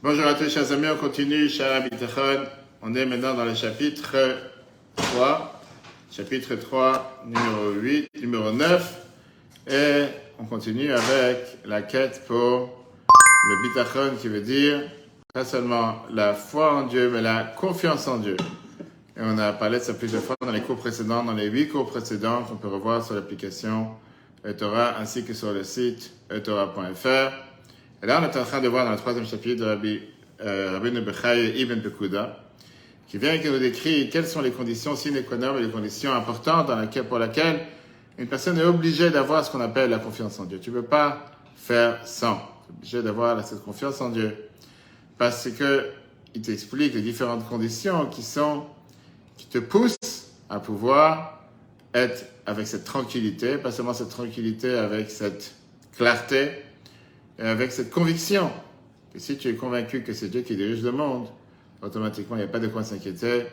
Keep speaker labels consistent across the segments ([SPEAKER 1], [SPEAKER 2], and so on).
[SPEAKER 1] Bonjour à tous, chers amis, on continue. On est maintenant dans le chapitre 3, chapitre 3, numéro 8, numéro 9. Et on continue avec la quête pour le Bitachon, qui veut dire pas seulement la foi en Dieu, mais la confiance en Dieu. Et on a parlé de ça plusieurs fois dans les cours précédents, dans les huit cours précédents qu'on peut revoir sur l'application Etora ainsi que sur le site etora.fr. Et là, on est en train de voir dans le troisième chapitre de Rabbi, euh, Rabbi Ibn Pekuda, qui vient et qui nous décrit quelles sont les conditions sine qua non et les conditions importantes dans laquelle, pour lesquelles une personne est obligée d'avoir ce qu'on appelle la confiance en Dieu. Tu ne peux pas faire sans. Tu es obligé d'avoir cette confiance en Dieu. Parce que il t'explique les différentes conditions qui sont, qui te poussent à pouvoir être avec cette tranquillité, pas seulement cette tranquillité, avec cette clarté, et avec cette conviction que si tu es convaincu que c'est Dieu qui dirige le monde, automatiquement, il n'y a pas de quoi s'inquiéter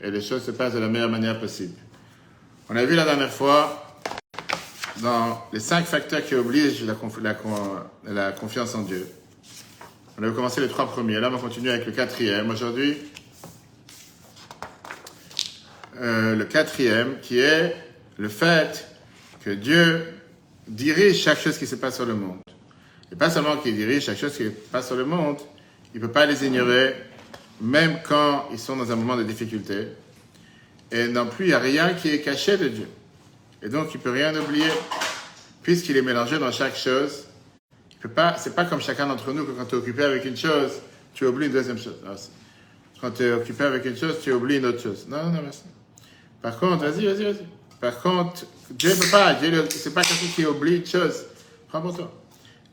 [SPEAKER 1] et les choses se passent de la meilleure manière possible. On a vu la dernière fois dans les cinq facteurs qui obligent la, la, confiance en Dieu. On avait commencé les trois premiers. Là, on va continuer avec le quatrième. Aujourd'hui, euh, le quatrième qui est le fait que Dieu dirige chaque chose qui se passe sur le monde. Et pas seulement qu'il dirige chaque chose qui se passe sur le monde, il ne peut pas les ignorer, même quand ils sont dans un moment de difficulté. Et non plus, il n'y a rien qui est caché de Dieu. Et donc, il ne peut rien oublier, puisqu'il est mélangé dans chaque chose. Ce n'est pas comme chacun d'entre nous que quand tu es occupé avec une chose, tu oublies une deuxième chose. Alors, quand tu es occupé avec une chose, tu oublies une autre chose. Non, non, merci. Par contre, vas-y, vas-y, vas-y. Par contre, Dieu ne peut pas. Dieu, c'est pas quelqu'un qui oublie une chose. Prends pour toi.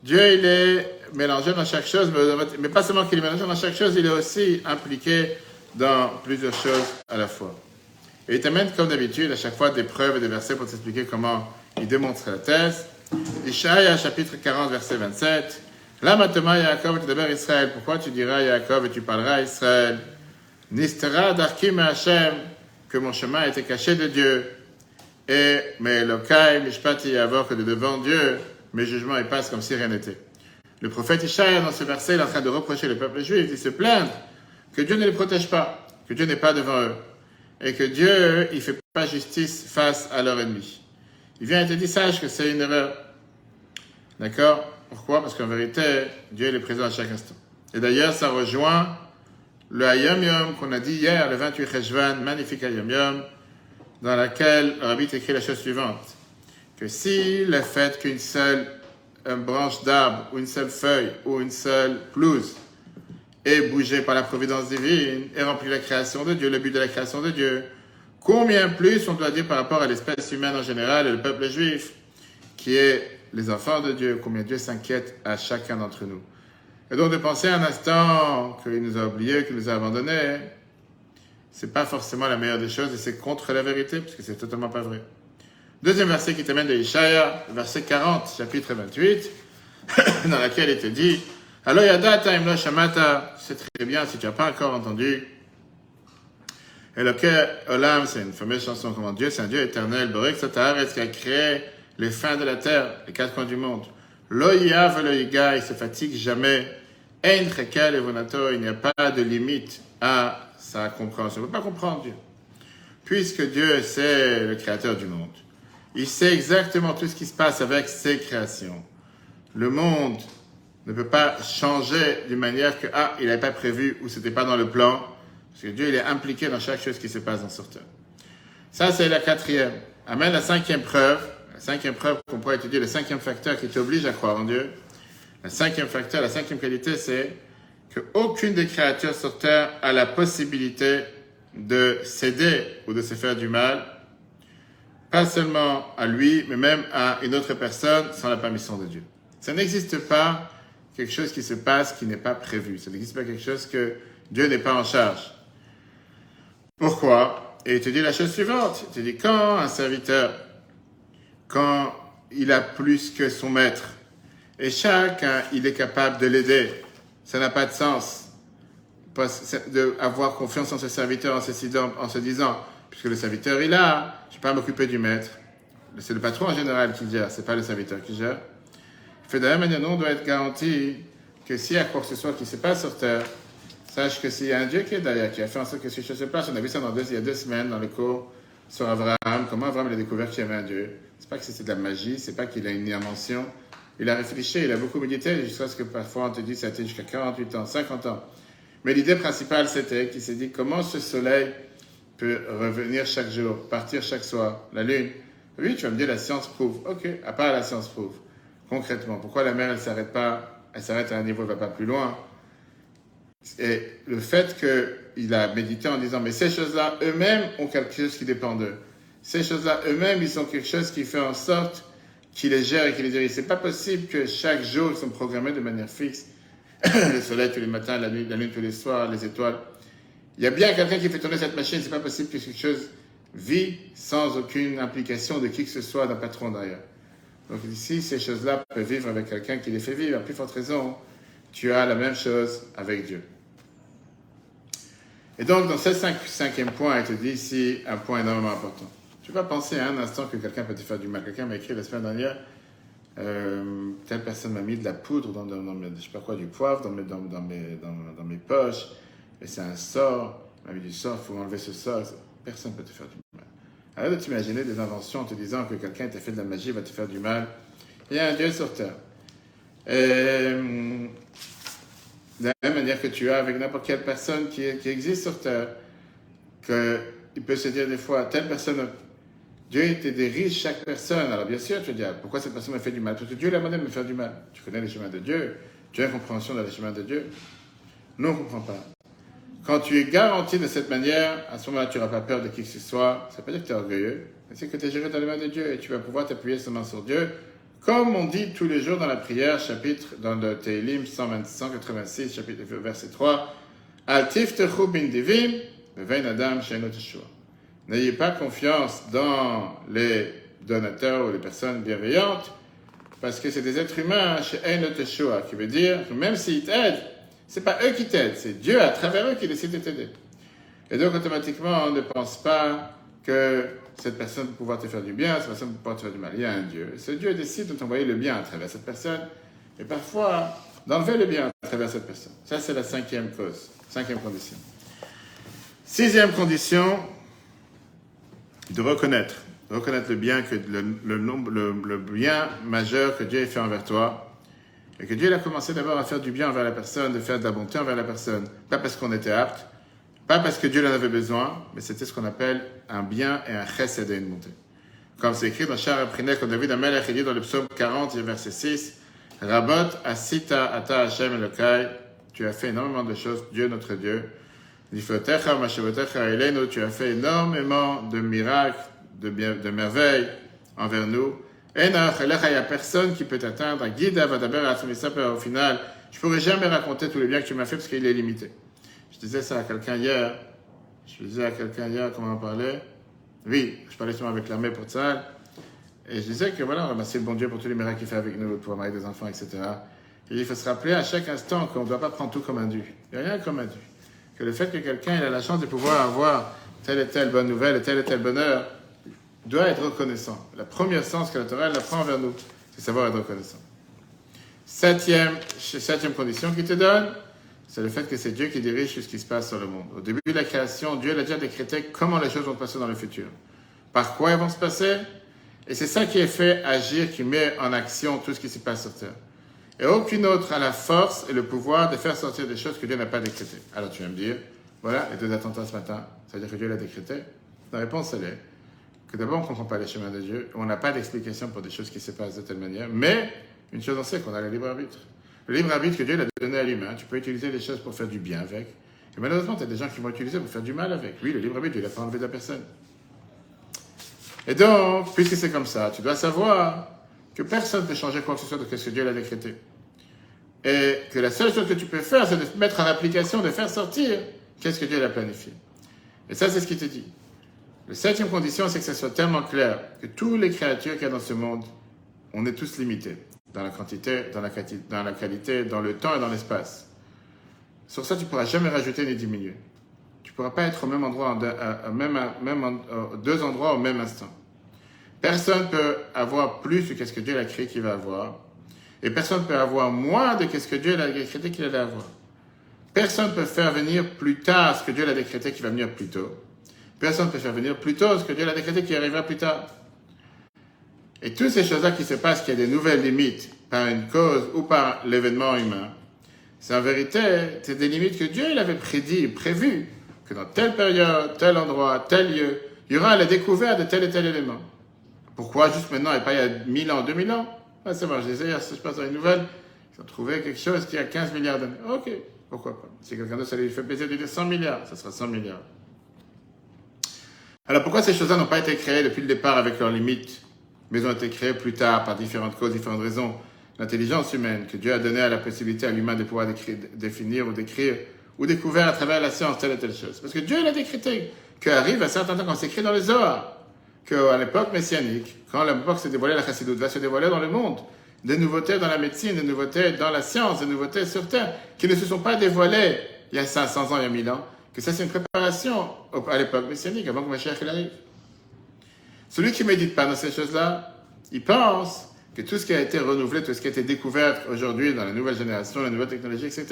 [SPEAKER 1] Dieu, il est mélangé dans chaque chose, mais, pas seulement qu'il est mélangé dans chaque chose, il est aussi impliqué dans plusieurs choses à la fois. Et il t'amène, comme d'habitude, à chaque fois des preuves et des versets pour t'expliquer comment il démontre la thèse. Ishaïa, chapitre 40, verset 27. Là, maintenant, Yaakov, tu d'abord Israël. Pourquoi tu diras Yaakov et tu parleras Israël? Nistera d'Arkim Hashem, que mon chemin était caché de Dieu. Et, mais Lokai, Mishpati Yavor, que de devant Dieu, mes jugements ils passent comme si rien n'était. Le prophète Ishaïa, dans ce verset, il est en train de reprocher le peuple juif, il se plaindre que Dieu ne les protège pas, que Dieu n'est pas devant eux, et que Dieu, il fait pas justice face à leurs ennemis. Il vient et te dit, sache que c'est une erreur. D'accord? Pourquoi? Parce qu'en vérité, Dieu est présent à chaque instant. Et d'ailleurs, ça rejoint le Hayom Yom qu'on a dit hier, le 28 Cheshvan, magnifique Hayom Yom, dans laquelle le Rabbi écrit la chose suivante que si le fait qu'une seule branche d'arbre ou une seule feuille ou une seule pelouse est bougée par la providence divine et remplit la création de Dieu, le but de la création de Dieu, combien plus on doit dire par rapport à l'espèce humaine en général et le peuple juif, qui est les enfants de Dieu, combien Dieu s'inquiète à chacun d'entre nous. Et donc de penser un instant qu'il nous a oubliés, qu'il nous a abandonnés, c'est pas forcément la meilleure des choses et c'est contre la vérité, parce que c'est totalement pas vrai. Deuxième verset qui t'amène de Ishaïa, verset 40, chapitre 28, dans laquelle il te dit Alors Yadata Imlo Shamata, c'est très bien si tu n'as pas encore entendu. Et le Olam, c'est une fameuse chanson comment Dieu, c'est un Dieu éternel. Borek Sataharetz qui a créé les fins de la terre, les quatre coins du monde. Loyav Loyiga, il se fatigue jamais. Il n'y a pas de limite à sa compréhension. On ne peut pas comprendre Dieu. Puisque Dieu, c'est le créateur du monde. Il sait exactement tout ce qui se passe avec ses créations. Le monde ne peut pas changer d'une manière que, ah, il n'avait pas prévu ou c'était pas dans le plan. Parce que Dieu, il est impliqué dans chaque chose qui se passe dans ce terre. Ça, c'est la quatrième. Amène la cinquième preuve. La cinquième preuve qu'on pourrait étudier, le cinquième facteur qui t'oblige à croire en Dieu. Le cinquième facteur, la cinquième qualité, c'est qu'aucune des créatures sur terre a la possibilité de céder ou de se faire du mal pas seulement à lui, mais même à une autre personne sans la permission de Dieu. Ça n'existe pas quelque chose qui se passe qui n'est pas prévu. Ça n'existe pas quelque chose que Dieu n'est pas en charge. Pourquoi? Et il te dit la chose suivante. Il te dit quand un serviteur, quand il a plus que son maître, et chacun, il est capable de l'aider, ça n'a pas de sens d'avoir confiance en ce serviteur en se disant, puisque le serviteur est là, je ne vais pas m'occuper du maître. C'est le patron en général qui gère, ce n'est pas le serviteur qui gère. Il fait de la même on doit être garanti que s'il y a quoi que ce soit qui se passe sur terre, sache que s'il y a un Dieu qui est derrière, qui a fait en sorte que ces choses se passent, on a vu ça dans deux, il y a deux semaines dans le cours sur Abraham, comment Abraham a découvert qu'il y avait un Dieu. C'est pas que c'était de la magie, c'est pas qu'il a une invention. Il a réfléchi, il a beaucoup médité, jusqu'à ce que parfois on te dit ça a été jusqu'à 48 ans, 50 ans. Mais l'idée principale, c'était qu'il s'est dit comment ce soleil peut revenir chaque jour, partir chaque soir, la lune. Oui, tu vas me dire la science prouve. Ok, à part la science prouve. Concrètement, pourquoi la mer, elle s'arrête pas, elle s'arrête à un niveau, elle va pas plus loin? Et le fait qu'il a médité en disant, mais ces choses-là, eux-mêmes ont quelque chose qui dépend d'eux. Ces choses-là, eux-mêmes, ils ont quelque chose qui fait en sorte qu'ils les gèrent et qu'ils les dirigent. C'est pas possible que chaque jour, ils sont programmés de manière fixe. le soleil tous les matins, la lune tous les soirs, les étoiles. Il y a bien quelqu'un qui fait tourner cette machine. C'est pas possible que quelque chose vit sans aucune implication de qui que ce soit d'un patron d'ailleurs. Donc ici, ces choses-là peuvent vivre avec quelqu'un qui les fait vivre. À plus forte raison, tu as la même chose avec Dieu. Et donc, dans ce cinquième point, il te dit ici un point énormément important. Tu vas penser à un instant que quelqu'un peut te faire du mal. Quelqu'un m'a écrit la semaine dernière, euh, telle personne m'a mis de la poudre dans, je sais pas quoi, du poivre mes, dans, dans, mes poches, et c'est un sort. Mis du sort, il faut enlever ce sort. Personne ne peut te faire du mal. Arrête de t'imaginer des inventions en te disant que quelqu'un t'a fait de la magie, va te faire du mal. Il y a un Dieu sur terre. Et, de la même manière que tu as avec n'importe quelle personne qui, existe sur terre, qu'il peut se dire des fois, telle personne, Dieu te dirige chaque personne. Alors bien sûr, tu dire, pourquoi cette personne m'a fait du mal? Parce que Dieu l'a demandé de me faire du mal. Tu connais les chemins de Dieu, tu as une compréhension dans les chemins de Dieu. Nous, on ne comprend pas. Quand tu es garanti de cette manière, à ce moment-là, tu n'auras pas peur de qui que ce soit. Ça veut pas dire que tu es orgueilleux, c'est que tu es géré dans les mains de Dieu et tu vas pouvoir t'appuyer seulement sur Dieu. Comme on dit tous les jours dans la prière, chapitre, dans le Tehillim 186, chapitre, verset 3, Altif bin divim, adam N'ayez pas confiance dans les donateurs ou les personnes bienveillantes, parce que c'est des êtres humains chez qui veut dire que même s'ils t'aident, c'est pas eux qui t'aident, c'est Dieu à travers eux qui décide de t'aider. Et donc, automatiquement, on ne pense pas que cette personne peut pouvoir te faire du bien, cette personne peut pouvoir te faire du mal. Il y a un Dieu. Ce Dieu décide de t'envoyer le bien à travers cette personne, et parfois d'enlever le bien à travers cette personne. Ça, c'est la cinquième cause, cinquième condition. Sixième condition, de reconnaître, reconnaître le bien, que le, le bien majeur que Dieu a fait envers toi, et que Dieu a commencé d'abord à faire du bien envers la personne, de faire de la bonté envers la personne. Pas parce qu'on était apte, pas parce que Dieu en avait besoin, mais c'était ce qu'on appelle un bien et un chesed et une bonté. Comme c'est écrit dans Char Aprinek, quand David Amel a dit dans le psaume 40, verset 6, Rabot asita ata Hashem Elokai, tu as fait énormément de choses, Dieu notre Dieu. Lifotecha mashevotecha elenu, tu as fait énormément de miracles, de merveilles envers nous. Il n'y a personne qui peut t'atteindre. Au final, je ne pourrais jamais raconter tous les biens que tu m'as fait parce qu'il est limité. Je disais ça à quelqu'un hier. Je disais à quelqu'un hier comment on parlait. Oui, je parlais souvent avec l'armée pour ça. Et je disais que voilà, on remercie le bon Dieu pour tous les miracles qu'il fait avec nous, pour marier des enfants, etc. Et il faut se rappeler à chaque instant qu'on ne doit pas prendre tout comme un dû. Il n'y a rien comme un dû. Que le fait que quelqu'un ait la chance de pouvoir avoir telle et telle bonne nouvelle et tel et tel bonheur, doit être reconnaissant. La première sens que la Torah elle apprend vers nous, c'est savoir être reconnaissant. Septième, septième condition qu'il te donne, c'est le fait que c'est Dieu qui dirige ce qui se passe sur le monde. Au début de la création, Dieu a déjà décrété comment les choses vont se passer dans le futur. Par quoi elles vont se passer? Et c'est ça qui est fait agir, qui met en action tout ce qui se passe sur Terre. Et aucune autre a la force et le pouvoir de faire sortir des choses que Dieu n'a pas décrétées. Alors tu vas me dire, voilà, les deux attentats ce matin, ça veut dire que Dieu l'a décrété? La réponse, elle est que d'abord on ne comprend pas les chemins de Dieu, on n'a pas d'explication pour des choses qui se passent de telle manière, mais une chose on sait, qu'on a le libre arbitre. Le libre arbitre que Dieu l'a donné à l'humain, tu peux utiliser les choses pour faire du bien avec, et malheureusement, tu as des gens qui vont utiliser pour faire du mal avec. Oui, le libre arbitre, il n'a pas enlevé de la personne. Et donc, puisque c'est comme ça, tu dois savoir que personne ne peut changer quoi que ce soit de ce que Dieu l'a décrété. Et que la seule chose que tu peux faire, c'est de mettre en application, de faire sortir qu'est-ce que Dieu a planifié. Et ça, c'est ce qu'il te dit. La septième condition, c'est que ça soit tellement clair que toutes les créatures qu'il y a dans ce monde, on est tous limités dans la quantité, dans la, la qualité, dans le temps et dans l'espace. Sur ça, tu ne pourras jamais rajouter ni diminuer. Tu ne pourras pas être au même endroit, à, même, même deux endroits au même instant. Personne ne peut avoir plus que ce que Dieu a créé qu'il va avoir. Et personne ne peut avoir moins de ce que Dieu a décrété qu'il allait avoir. Personne ne peut faire venir plus tard ce que Dieu a décrété qu'il va venir plus tôt. Personne ne peut faire venir plus tôt ce que Dieu a décrété qui arrivera plus tard. Et toutes ces choses-là qui se passent, qu'il y a des nouvelles limites par une cause ou par l'événement humain, c'est en vérité, c'est des limites que Dieu il avait prédit, prévues, que dans telle période, tel endroit, tel lieu, il y aura la découverte de tel et tel élément. Pourquoi juste maintenant et pas il y a 1000 ans, 2000 ans? Ah, C'est bon, je disais, je passe dans une nouvelle, ils ont trouvé quelque chose qui a 15 milliards d'années. Ok, pourquoi pas? Si quelqu'un d'autre, ça lui fait plaisir de dire 100 milliards, ça sera 100 milliards. Alors pourquoi ces choses-là n'ont pas été créées depuis le départ avec leurs limites, mais ont été créées plus tard par différentes causes, différentes raisons? L'intelligence humaine que Dieu a donné à la possibilité à l'humain de pouvoir définir ou décrire ou découvrir à travers la science telle et telle chose. Parce que Dieu l'a décrété qu'arrive un certain temps quand c'est écrit dans les Zohar, qu'à l'époque messianique, quand l'époque s'est dévoilée, la chassidoute va se dévoiler dans le monde, des nouveautés dans la médecine, des nouveautés dans la science, des nouveautés sur Terre, qui ne se sont pas dévoilées il y a 500 ans, il y a 1000 ans, que ça c'est une préparation à l'époque messianique, avant que Mashiach arrive. Celui qui ne médite pas dans ces choses-là, il pense que tout ce qui a été renouvelé, tout ce qui a été découvert aujourd'hui dans la nouvelle génération, la nouvelle technologie, etc.,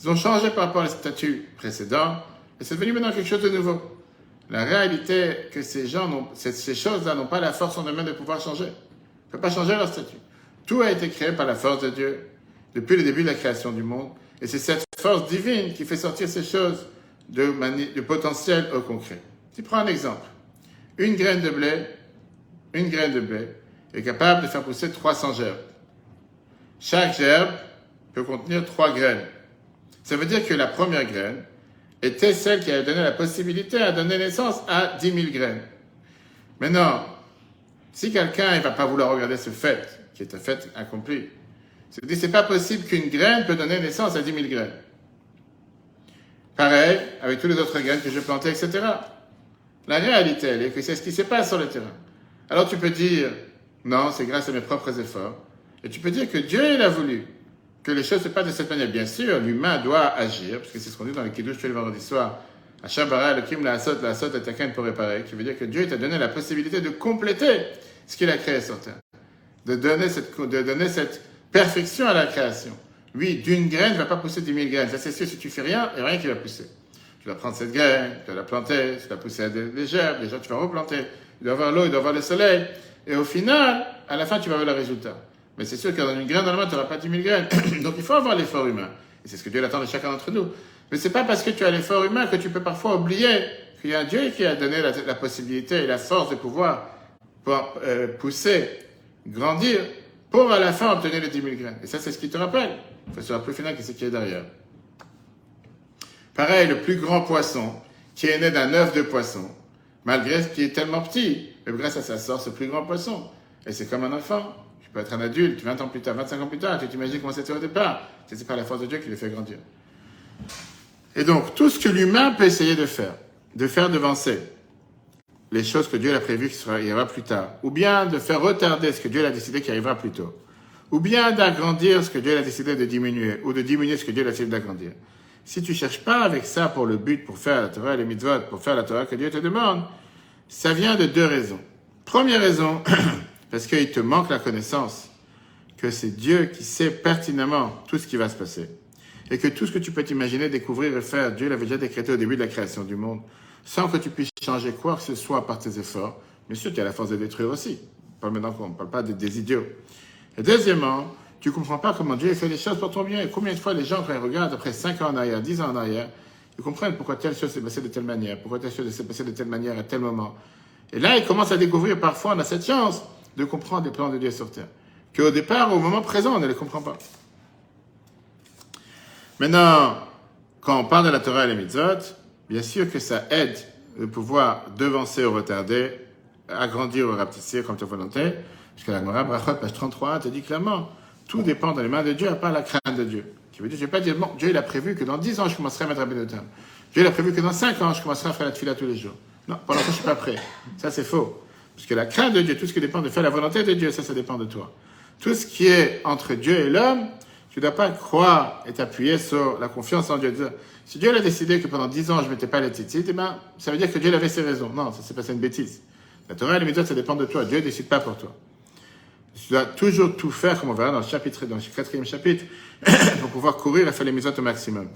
[SPEAKER 1] ils ont changé par rapport aux statuts précédents, et c'est devenu maintenant quelque chose de nouveau. La réalité que ces gens, ces choses-là n'ont pas la force en eux-mêmes de pouvoir changer. Ils ne peuvent pas changer leur statut. Tout a été créé par la force de Dieu depuis le début de la création du monde. Et c'est cette force divine qui fait sortir ces choses de, de potentiel au concret. Tu prends un exemple. Une graine de blé, une graine de blé est capable de faire pousser 300 gerbes. Chaque gerbe peut contenir trois graines. Ça veut dire que la première graine était celle qui a donné la possibilité à donner naissance à 10 000 graines. Maintenant, si quelqu'un ne va pas vouloir regarder ce fait, qui est un fait accompli, c'est pas possible qu'une graine peut donner naissance à 10 000 graines. Pareil avec toutes les autres graines que je plantais, etc. La réalité, elle est que c'est ce qui se passe sur le terrain. Alors tu peux dire, non, c'est grâce à mes propres efforts. Et tu peux dire que Dieu, il a voulu que les choses se passent de cette manière. Bien sûr, l'humain doit agir, parce que c'est ce qu'on dit dans le Kiddush le vendredi soir. Shabara, le Kim, la Asot, la la pour réparer, qui veut dire que Dieu t'a donné la possibilité de compléter ce qu'il a créé sur terre. De donner cette, de donner cette perfection à la création. Oui, d'une graine ne va pas pousser 10 000 graines. Ça, c'est sûr, si tu fais rien, il n'y a rien qui va pousser. Tu vas prendre cette graine, tu vas la planter, tu vas pousser à des, gerbes, déjà tu vas replanter. Il doit avoir l'eau, il doit avoir le soleil. Et au final, à la fin, tu vas avoir le résultat. Mais c'est sûr que une graine main, tu n'auras pas 10 000 graines. Donc il faut avoir l'effort humain. Et c'est ce que Dieu attend de chacun d'entre nous. Mais c'est pas parce que tu as l'effort humain que tu peux parfois oublier qu'il y a un Dieu qui a donné la, possibilité et la force de pouvoir, euh, pousser, grandir, pour à la fin obtenir les 10 000 graines. Et ça, c'est ce qui te rappelle. Il faut savoir plus final que ce qui est derrière. Pareil, le plus grand poisson, qui est né d'un œuf de poisson, malgré ce qui est tellement petit, mais grâce à ça sort ce plus grand poisson. Et c'est comme un enfant. Tu peux être un adulte, 20 ans plus tard, 25 ans plus tard, tu t'imagines comment c'était au départ. C'est par la force de Dieu qui le fait grandir. Et donc, tout ce que l'humain peut essayer de faire, de faire devancer les choses que Dieu a prévues qui arrivera plus tard, ou bien de faire retarder ce que Dieu a décidé qui arrivera plus tôt, ou bien d'agrandir ce que Dieu a décidé de diminuer, ou de diminuer ce que Dieu a décidé d'agrandir. Si tu cherches pas avec ça pour le but, pour faire la Torah et les mitzvot, pour faire la Torah que Dieu te demande, ça vient de deux raisons. Première raison, parce qu'il te manque la connaissance que c'est Dieu qui sait pertinemment tout ce qui va se passer. Et que tout ce que tu peux t'imaginer, découvrir et faire, Dieu l'avait déjà décrété au début de la création du monde, sans que tu puisses changer quoi que ce soit par tes efforts. Bien sûr, tu as la force de détruire aussi. Pas maintenant qu'on ne parle pas des idiots. Et deuxièmement, tu comprends pas comment Dieu fait les choses pour ton bien. Et combien de fois les gens, quand ils regardent après 5 ans en arrière, 10 ans en arrière, ils comprennent pourquoi telle chose s'est passée de telle manière, pourquoi telle chose s'est passée de telle manière à tel moment. Et là, ils commencent à découvrir parfois, on a cette chance de comprendre les plans de Dieu sur terre. Qu'au départ, au moment présent, on ne les comprend pas. Maintenant, quand on parle de la Torah et les mitzvot, bien sûr que ça aide de pouvoir devancer ou retarder, agrandir ou rapetisser comme ta volonté. Parce que la Gemara, page 33, te dit clairement, tout dépend dans les mains de Dieu, à part la crainte de Dieu. Qui veut dire, je vais pas dire, bon, Dieu il a prévu que dans 10 ans, je commencerai à mettre un Benotam. Dieu il a prévu que dans 5 ans, je commencerai à faire la tefila tous les jours. Non, pour l'instant, je suis pas prêt. Ça, c'est faux. Parce que la crainte de Dieu, tout ce qui dépend de faire la volonté de Dieu, ça, ça dépend de toi. Tout ce qui est entre Dieu et l'homme, tu ne dois pas croire et t'appuyer sur la confiance en Dieu. Si Dieu a décidé que pendant 10 ans, je ne mettais pas les titites, eh ben, ça veut dire que Dieu avait ses raisons. Non, ça, c'est pas une bêtise. La Torah et les méthodes, ça dépend de toi. Dieu ne décide pas pour toi. Tu dois toujours tout faire, comme on verra dans le chapitre, dans le quatrième chapitre, pour pouvoir courir et faire les misotes au maximum.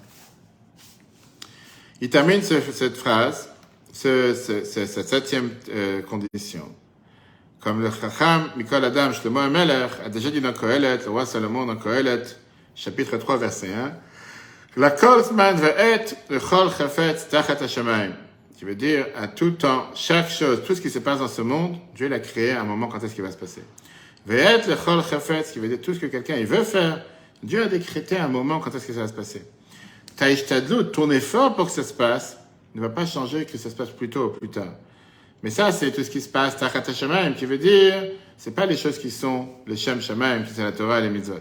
[SPEAKER 1] Il termine cette phrase, cette septième euh, condition. Comme le Chacham Mikol Adam Shlomo Amelech a déjà dit dans Kohelet, le roi Salomon dans Kohelet, chapitre 3, verset 1, la kolzman ve'et chol chafetz tachat. Qui veut dire, à tout temps, chaque chose, tout ce qui se passe dans ce monde, Dieu l'a créé à un moment quand est-ce qu'il va se passer? Ve'et chol chafetz, qui veut dire tout ce que quelqu'un il veut faire, Dieu a décrété un moment quand est-ce que ça va se passer? Taïshtadlou, ton effort pour que ça se passe, ne va pas changer que ça se passe plus tôt ou plus tard. Mais ça, c'est tout ce qui se passe, Tachat qui veut dire, c'est pas les choses qui sont les Shem Shemaim, qui c'est la Torah et les Mitzvot.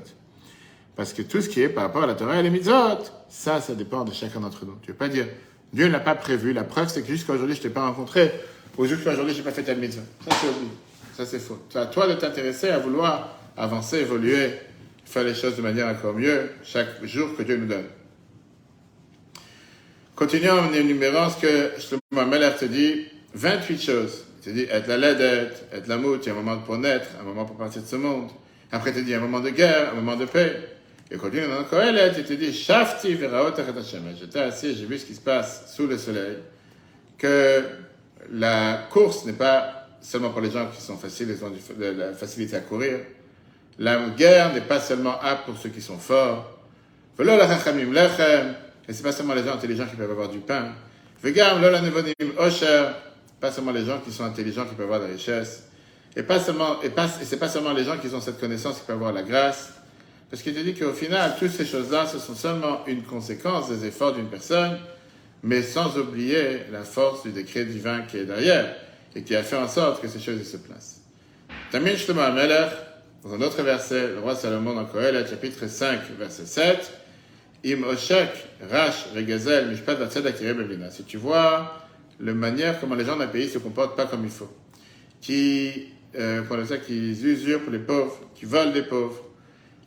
[SPEAKER 1] Parce que tout ce qui est par rapport à la Torah et les Mitzvot, ça, ça dépend de chacun d'entre nous. Tu veux pas dire, Dieu ne l'a pas prévu. La preuve, c'est que jusqu'à aujourd'hui, je t'ai pas rencontré, ou jusqu'à aujourd'hui, j'ai pas fait ta mitzvah. Ça, c'est. Ça, c'est faux. C'est à toi de t'intéresser à vouloir avancer, évoluer, faire les choses de manière encore mieux chaque jour que Dieu nous donne. Continuons en énumérant ce que Shlomo Meller te dit 28 choses. Il te dit être la laidette, être l'amour, il y a un moment pour naître, un moment pour partir de ce monde. Après, il te dit un moment de guerre, un moment de paix. Et il dans Kohelet, il te dit Shafti veraot J'étais assis, j'ai vu ce qui se passe sous le soleil. Que la course n'est pas seulement pour les gens qui sont faciles, ils ont de la facilité à courir. La guerre n'est pas seulement apte pour ceux qui sont forts. Et c'est pas seulement les gens intelligents qui peuvent avoir du pain. Pas seulement les gens qui sont intelligents qui peuvent avoir de la richesse, et pas seulement, et, pas, et c'est pas seulement les gens qui ont cette connaissance qui peuvent avoir la grâce, parce qu'il te dit qu'au final, toutes ces choses-là, ce sont seulement une conséquence des efforts d'une personne, mais sans oublier la force du décret divin qui est derrière, et qui a fait en sorte que ces choses se placent. Tamin Shlomo Amelech, dans un autre verset, le roi Salomon dans Kohelet, chapitre 5, verset 7, Im Oshek, Rash, Regazel, Mishpat, Si tu vois la manière comment les gens d'un pays se comportent pas comme il faut, qui, euh, pour qui usurpent les pauvres, qui volent les pauvres,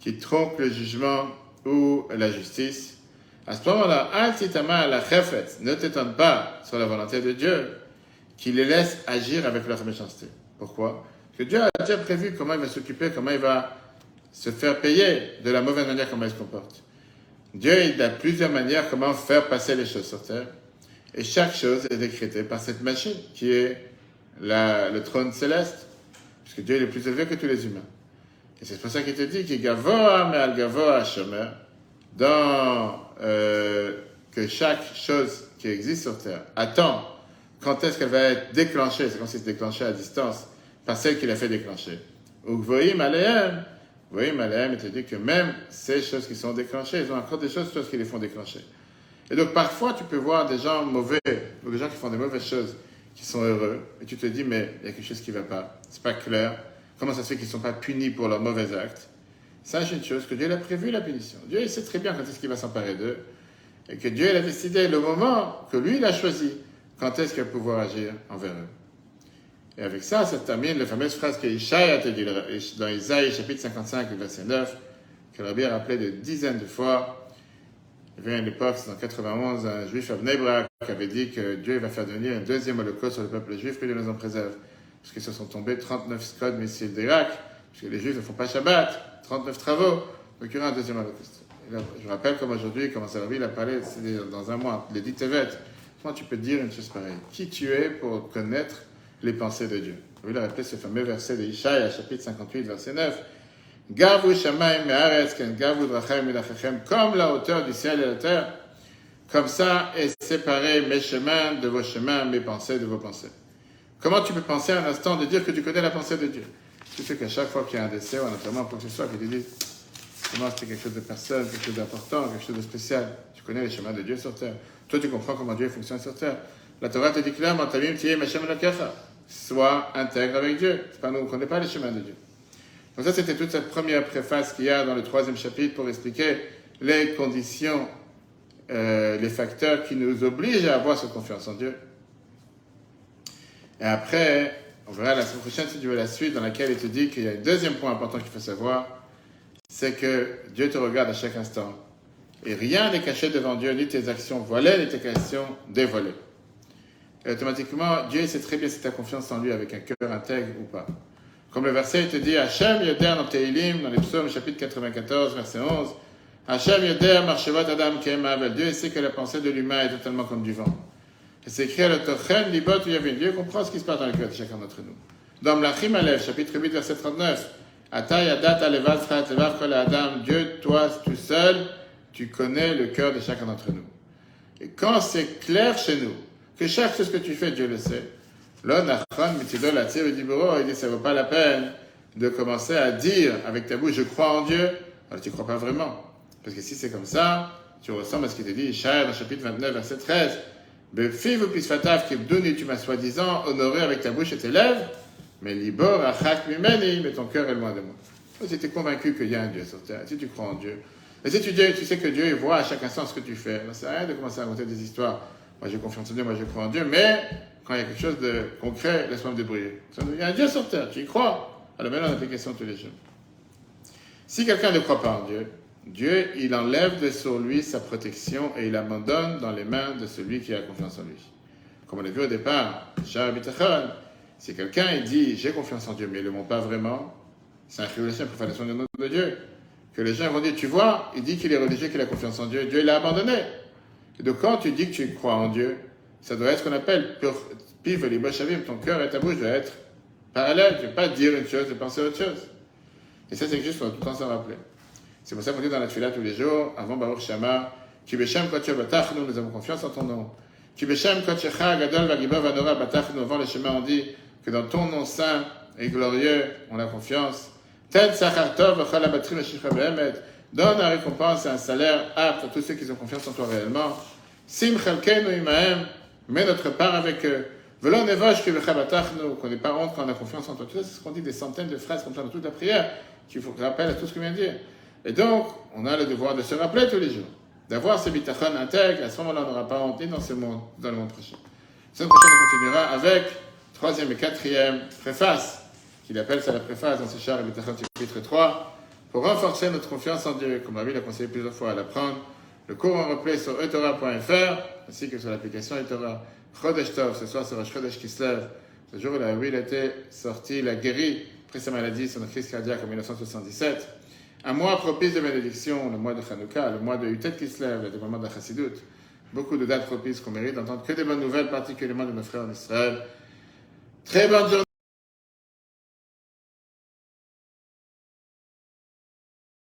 [SPEAKER 1] qui trompent le jugement ou la justice, à ce moment-là, ne t'étonne pas sur la volonté de Dieu, qui les laisse agir avec leur méchanceté. Pourquoi? Parce que Dieu a déjà prévu comment il va s'occuper, comment il va se faire payer de la mauvaise manière comment il se comporte. Dieu, il a plusieurs manières comment faire passer les choses sur terre. Et chaque chose est décrétée par cette machine qui est le trône céleste, puisque Dieu est plus élevé que tous les humains. Et c'est pour ça qu'il te dit qu'il gavoa mais al gavoa shomer, dans euh, que chaque chose qui existe sur terre attend quand est-ce qu'elle va être déclenchée, c'est comme si déclenché à distance par celle qui l'a fait déclencher. Ou voyim alehem, voyim alehem, il te dit que même ces choses qui sont déclenchées, ils ont encore des choses, choses qui les font déclencher. Et donc parfois, tu peux voir des gens mauvais, des gens qui font des mauvaises choses, qui sont heureux, et tu te dis, mais il y a quelque chose qui ne va pas, c'est pas clair. Comment ça se fait qu'ils ne sont pas punis pour leurs mauvais actes Sache une chose, que Dieu a prévu la punition. Dieu sait très bien quand est-ce qu'il va s'emparer d'eux, et que Dieu a décidé le moment que lui, il a choisi, quand est-ce qu'il va pouvoir agir envers eux. Et avec ça, ça termine la fameuse phrase que Ishaï a dit dans Isaïe chapitre 55, verset 9, que Rabbi a rappelé de dizaines de fois, il y avait à l'époque, c'est en 91, un juif à Bnebrak qui avait dit que Dieu va faire devenir un deuxième holocauste sur le peuple juif, que Dieu nous en préserve. Parce qu'ils se sont tombés 39 squads missiles d'Irak, parce que les juifs ne font pas Shabbat, 39 travaux, donc il y aura un deuxième holocauste. je rappelle comme aujourd'hui, comment ça il a parlé dans un mois, les dit Tevet. Comment tu peux dire une chose pareille? Qui tu es pour connaître les pensées de Dieu? Il a rappelé ce fameux verset de Ishaï, chapitre 58, verset 9 comme la hauteur du ciel et la terre, comme ça est séparé mes chemins de vos chemins, mes pensées de vos pensées. Comment tu peux penser un instant de dire que tu connais la pensée de Dieu? Tu sais qu'à chaque fois qu'il y a un décès ou un enterrement, quoi que ce soit, qu'il te dit comment c'était quelque chose de personnel, quelque chose d'important, quelque chose de spécial? Tu connais les chemins de Dieu sur terre. Toi, tu comprends comment Dieu fonctionne sur terre. La Torah te dit clairement, Sois intègre avec Dieu. Pas nous, on ne connaît pas les chemins de Dieu. Donc ça, c'était toute cette première préface qu'il y a dans le troisième chapitre pour expliquer les conditions, euh, les facteurs qui nous obligent à avoir cette confiance en Dieu. Et après, on verra la semaine prochaine si tu veux la suite, dans laquelle il te dit qu'il y a un deuxième point important qu'il faut savoir, c'est que Dieu te regarde à chaque instant. Et rien n'est caché devant Dieu, ni tes actions voilées, ni tes actions dévoilées. Et automatiquement, Dieu sait très bien si tu as confiance en lui avec un cœur intègre ou pas. Comme le verset te dit, Hachem Yoder dans Teilim, dans les psaumes, chapitre 94, verset 11, Hachem Yoder marchevot Adam Kemavel. Dieu sait que la pensée de l'humain est totalement comme du vent. Et c'est écrit à l'autochen, Libot Yavin. Dieu comprend ce qui se passe dans le cœur de chacun d'entre nous. Dans Mlachim Alev, chapitre 8, verset 39, Atay Adat Alevat Levav Kol Adam. Dieu, toi tout seul, tu connais le cœur de chacun d'entre nous. Et quand c'est clair chez nous, que chaque chose que tu fais, Dieu le sait, là, Nachon, Mitidol, Atir, il dit, il dit, ça vaut pas la peine de commencer à dire avec ta bouche, je crois en Dieu, alors tu crois pas vraiment. Parce que si c'est comme ça, tu ressembles à ce qui te dit, Ishaël, dans chapitre 29, verset 13, Befiv pisfatav kibduni, tu m'as soi-disant honoré avec ta bouche et tes lèvres, mais libor achak mimeni, mais ton cœur est loin de moi. Si tu es convaincu qu'il y a un Dieu sur terre, si tu crois en Dieu, et si tu, dis, tu sais que Dieu il voit à chaque instant ce que tu fais, ça sert à rien de commencer à raconter des histoires. Moi j'ai confiance en Dieu, moi je crois en Dieu, mais quand il y a quelque chose de concret, laisse-moi me débrouiller. Il y a un Dieu sur terre, tu y crois? Alors maintenant, on a application tous les jours. Si quelqu'un ne croit pas en Dieu, Dieu, il enlève de sur lui sa protection et il abandonne dans les mains de celui qui a confiance en lui. Comme on l'a vu au départ, si quelqu'un il dit j'ai confiance en Dieu, mais il ne le montre pas vraiment, c'est un une profanation du nom de Dieu. Que les gens vont dire, tu vois, il dit qu'il est religieux, qu'il a confiance en Dieu, Dieu l'a abandonné. Et donc quand tu dis que tu crois en Dieu, ça doit être ce qu'on appelle piv ton cœur et ta bouche doivent être parallèles, tu ne peux pas dire une chose et penser autre chose. Et ça, c'est juste pour tout le temps s'en rappeler. C'est pour ça qu'on dit dans la tefila tous les jours, avant Baruch Shama, Kibeshem Kotche Batachnu, nous avons confiance en ton nom. Kibeshem Kotchecha Gadol Vagibov Adora Batachnu, avant le chemin, on dit que dans ton nom saint et glorieux, on a confiance. Ten Sachar Tov Vachal Abatrim Eshicha Behemet, donne la récompense et un salaire apte à tous ceux qui ont confiance en toi réellement. Sim Chalkenu Imahem, mets notre part avec eux. Velon Nevosh Kibechabatachnu, qu'on n'ait pas honte quand on a confiance en toi. Tout ça, c'est ce qu'on dit des centaines de phrases comme ça dans toute la prière. Tu faut rappelles à tout ce que vient de dire. Et donc, on a le devoir de se rappeler tous les jours, d'avoir ce bitachon intègre. À ce moment-là, on n'aura pas honte dans ce monde, dans le monde prochain. La semaine on continuera avec troisième et quatrième préface, qu'il appelle ça la préface dans ce char et bitachon chapitre 3, pour renforcer notre confiance en Dieu, comme l'a conseillé plusieurs fois à l'apprendre. Le cours en replay sur etora.fr, ainsi que sur l'application etora. Chodesh Tov, ce soir sera Chodesh Kislev. Ce jour où il était sorti, il a guéri après sa maladie, son crise cardiaque en 1977. Un mois propice de bénédiction, le mois de Hanouka, le mois de Utet Kislev, le développement de la Chassidut. Beaucoup de dates propices qu'on mérite d'entendre que des bonnes nouvelles, particulièrement de nos frères en Israël. Très bonne journée.